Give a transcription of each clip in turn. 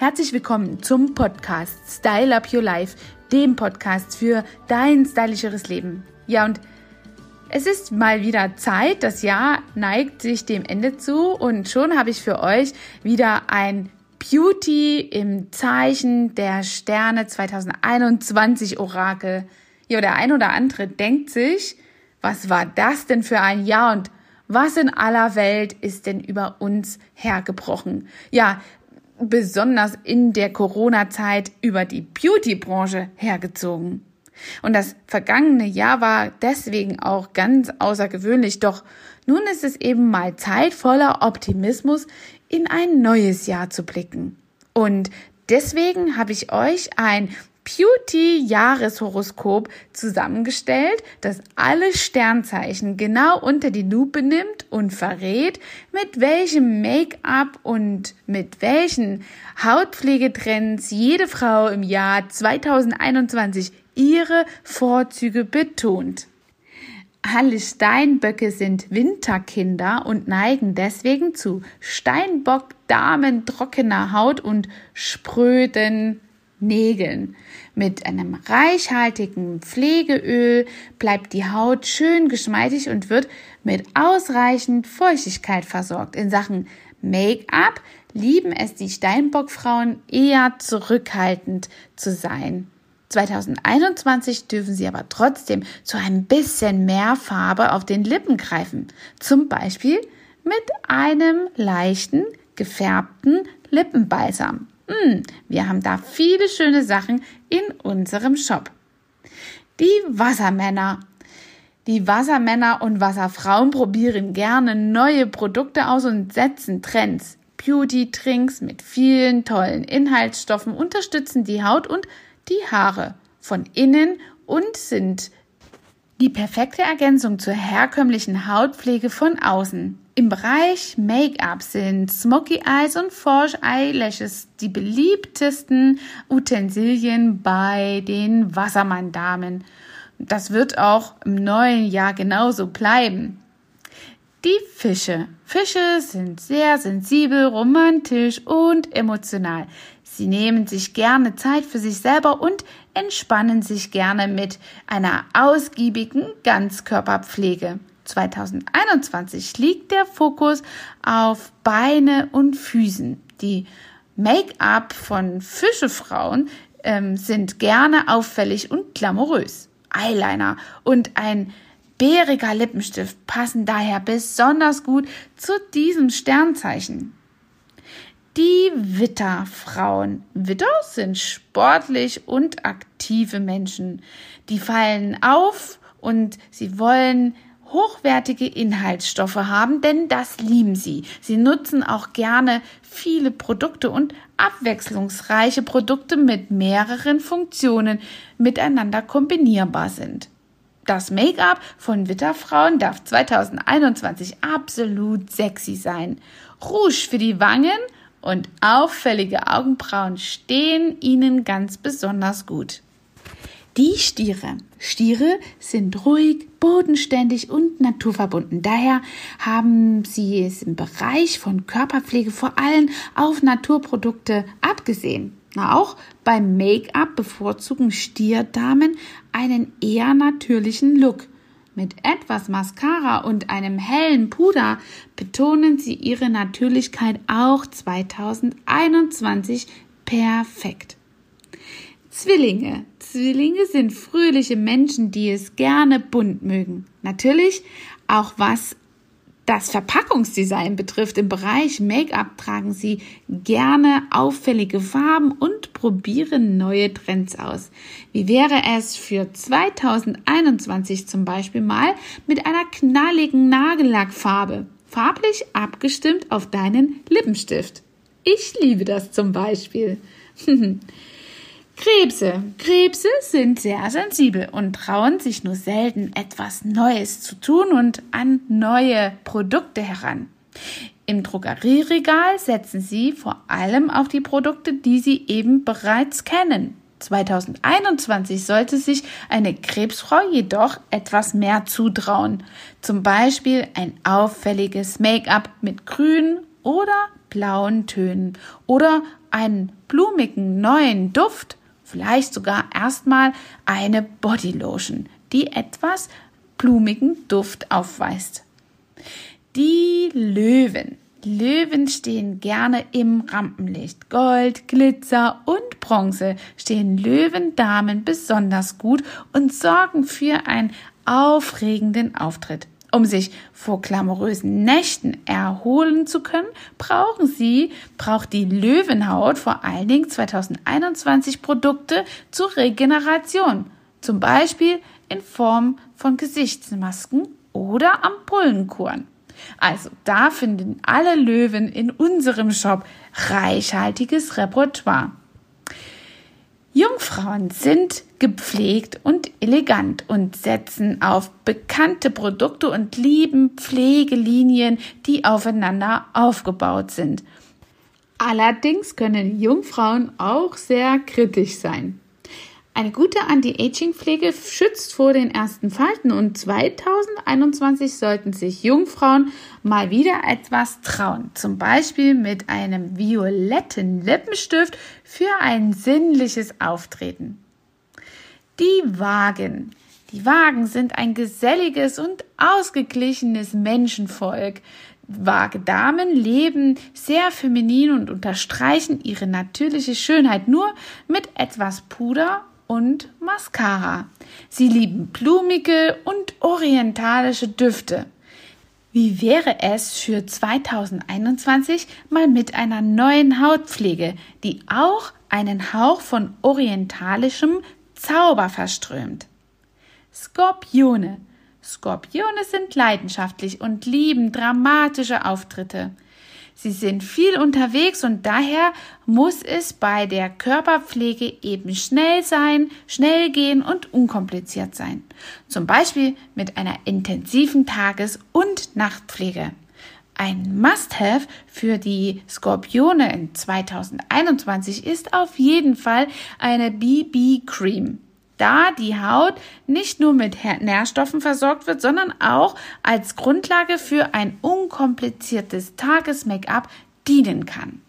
Herzlich willkommen zum Podcast Style Up Your Life, dem Podcast für dein stylischeres Leben. Ja, und es ist mal wieder Zeit. Das Jahr neigt sich dem Ende zu und schon habe ich für euch wieder ein Beauty im Zeichen der Sterne 2021 Orakel. Ja, der ein oder andere denkt sich, was war das denn für ein Jahr und was in aller Welt ist denn über uns hergebrochen? Ja, besonders in der Corona-Zeit über die Beauty-Branche hergezogen. Und das vergangene Jahr war deswegen auch ganz außergewöhnlich, doch nun ist es eben mal Zeit voller Optimismus in ein neues Jahr zu blicken. Und deswegen habe ich euch ein Beauty-Jahreshoroskop zusammengestellt, das alle Sternzeichen genau unter die Lupe nimmt und verrät, mit welchem Make-up und mit welchen Hautpflegetrends jede Frau im Jahr 2021 ihre Vorzüge betont. Alle Steinböcke sind Winterkinder und neigen deswegen zu Steinbock, Damen, trockener Haut und spröden Nägeln. Mit einem reichhaltigen Pflegeöl bleibt die Haut schön geschmeidig und wird mit ausreichend Feuchtigkeit versorgt. In Sachen Make-up lieben es die Steinbockfrauen eher zurückhaltend zu sein. 2021 dürfen sie aber trotzdem zu ein bisschen mehr Farbe auf den Lippen greifen. Zum Beispiel mit einem leichten, gefärbten Lippenbalsam. Hm, wir haben da viele schöne Sachen in unserem Shop. Die Wassermänner. Die Wassermänner und Wasserfrauen probieren gerne neue Produkte aus und setzen Trends. Beauty-Drinks mit vielen tollen Inhaltsstoffen unterstützen die Haut und die Haare von innen und sind die perfekte Ergänzung zur herkömmlichen Hautpflege von außen. Im Bereich Make-up sind Smoky Eyes und Forge Eyelashes die beliebtesten Utensilien bei den Wassermann-Damen. Das wird auch im neuen Jahr genauso bleiben. Die Fische. Fische sind sehr sensibel, romantisch und emotional. Sie nehmen sich gerne Zeit für sich selber und entspannen sich gerne mit einer ausgiebigen Ganzkörperpflege. 2021 liegt der Fokus auf Beine und Füßen. Die Make-up von Fischefrauen ähm, sind gerne auffällig und glamourös. Eyeliner und ein bäriger Lippenstift passen daher besonders gut zu diesem Sternzeichen. Die Witterfrauen. Witter sind sportlich und aktive Menschen. Die fallen auf und sie wollen hochwertige Inhaltsstoffe haben, denn das lieben sie. Sie nutzen auch gerne viele Produkte und abwechslungsreiche Produkte mit mehreren Funktionen miteinander kombinierbar sind. Das Make-up von Witterfrauen darf 2021 absolut sexy sein. Rouge für die Wangen und auffällige Augenbrauen stehen ihnen ganz besonders gut. Die Stiere. Stiere sind ruhig, bodenständig und naturverbunden. Daher haben sie es im Bereich von Körperpflege vor allem auf Naturprodukte abgesehen. Auch beim Make-up bevorzugen Stierdamen einen eher natürlichen Look. Mit etwas Mascara und einem hellen Puder betonen sie ihre Natürlichkeit auch 2021 perfekt. Zwillinge. Zwillinge sind fröhliche Menschen, die es gerne bunt mögen. Natürlich auch was das Verpackungsdesign betrifft, im Bereich Make-up tragen sie gerne auffällige Farben und probieren neue Trends aus. Wie wäre es für 2021 zum Beispiel mal mit einer knalligen Nagellackfarbe, farblich abgestimmt auf deinen Lippenstift? Ich liebe das zum Beispiel. Krebse. Krebse sind sehr sensibel und trauen sich nur selten etwas Neues zu tun und an neue Produkte heran. Im Drogerieregal setzen sie vor allem auf die Produkte, die sie eben bereits kennen. 2021 sollte sich eine Krebsfrau jedoch etwas mehr zutrauen. Zum Beispiel ein auffälliges Make-up mit grünen oder blauen Tönen oder einen blumigen neuen Duft, vielleicht sogar erstmal eine Bodylotion, die etwas blumigen Duft aufweist. Die Löwen. Löwen stehen gerne im Rampenlicht. Gold, Glitzer und Bronze stehen Löwendamen besonders gut und sorgen für einen aufregenden Auftritt. Um sich vor glamourösen Nächten erholen zu können, brauchen sie, braucht die Löwenhaut vor allen Dingen 2021 Produkte zur Regeneration. Zum Beispiel in Form von Gesichtsmasken oder Ampullenkuren. Also da finden alle Löwen in unserem Shop reichhaltiges Repertoire. Jungfrauen sind gepflegt und elegant und setzen auf bekannte Produkte und lieben Pflegelinien, die aufeinander aufgebaut sind. Allerdings können Jungfrauen auch sehr kritisch sein. Eine gute Anti-Aging-Pflege schützt vor den ersten Falten und 2021 sollten sich Jungfrauen mal wieder etwas trauen. Zum Beispiel mit einem violetten Lippenstift für ein sinnliches Auftreten. Die Wagen. Die Wagen sind ein geselliges und ausgeglichenes Menschenvolk. Wagedamen leben sehr feminin und unterstreichen ihre natürliche Schönheit nur mit etwas Puder und Mascara. Sie lieben blumige und orientalische Düfte. Wie wäre es für 2021 mal mit einer neuen Hautpflege, die auch einen Hauch von orientalischem Zauber verströmt? Skorpione. Skorpione sind leidenschaftlich und lieben dramatische Auftritte. Sie sind viel unterwegs und daher muss es bei der Körperpflege eben schnell sein, schnell gehen und unkompliziert sein. Zum Beispiel mit einer intensiven Tages- und Nachtpflege. Ein Must-Have für die Skorpione in 2021 ist auf jeden Fall eine BB-Cream da die Haut nicht nur mit Nährstoffen versorgt wird, sondern auch als Grundlage für ein unkompliziertes Tages-Make-up dienen kann.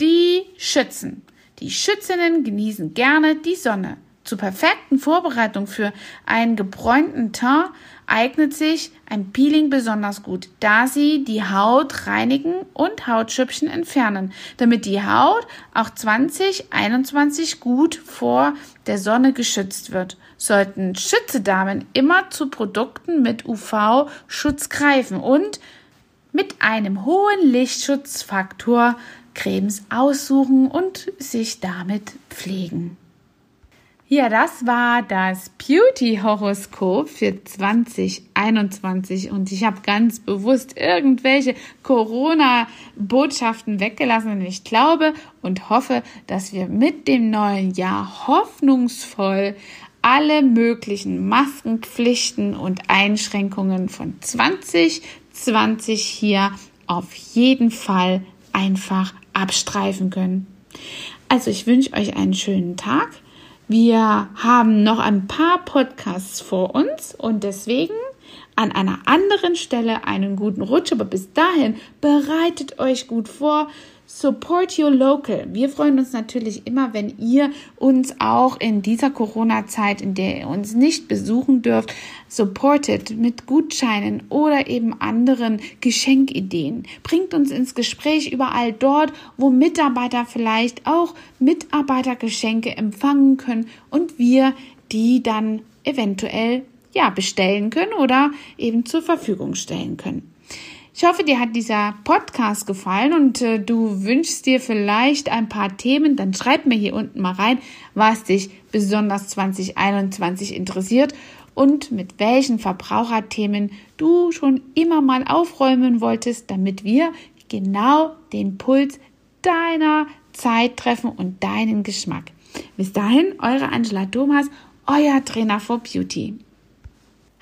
Die Schützen. Die Schützinnen genießen gerne die Sonne. Zur perfekten Vorbereitung für einen gebräunten Teint eignet sich ein Peeling besonders gut, da sie die Haut reinigen und Hautschüppchen entfernen, damit die Haut auch 2021 gut vor der Sonne geschützt wird. Sollten Schützedamen immer zu Produkten mit UV-Schutz greifen und mit einem hohen Lichtschutzfaktor Cremes aussuchen und sich damit pflegen. Ja, das war das Beauty-Horoskop für 2021 und ich habe ganz bewusst irgendwelche Corona-Botschaften weggelassen. Und ich glaube und hoffe, dass wir mit dem neuen Jahr hoffnungsvoll alle möglichen Maskenpflichten und Einschränkungen von 2020 hier auf jeden Fall einfach abstreifen können. Also ich wünsche euch einen schönen Tag wir haben noch ein paar Podcasts vor uns und deswegen an einer anderen Stelle einen guten Rutsch. Aber bis dahin bereitet euch gut vor. Support your local. Wir freuen uns natürlich immer, wenn ihr uns auch in dieser Corona-Zeit, in der ihr uns nicht besuchen dürft, supportet mit Gutscheinen oder eben anderen Geschenkideen. Bringt uns ins Gespräch überall dort, wo Mitarbeiter vielleicht auch Mitarbeitergeschenke empfangen können und wir die dann eventuell ja bestellen können oder eben zur Verfügung stellen können. Ich hoffe, dir hat dieser Podcast gefallen und äh, du wünschst dir vielleicht ein paar Themen, dann schreib mir hier unten mal rein, was dich besonders 2021 interessiert und mit welchen Verbraucherthemen du schon immer mal aufräumen wolltest, damit wir genau den Puls deiner Zeit treffen und deinen Geschmack. Bis dahin, eure Angela Thomas, euer Trainer for Beauty.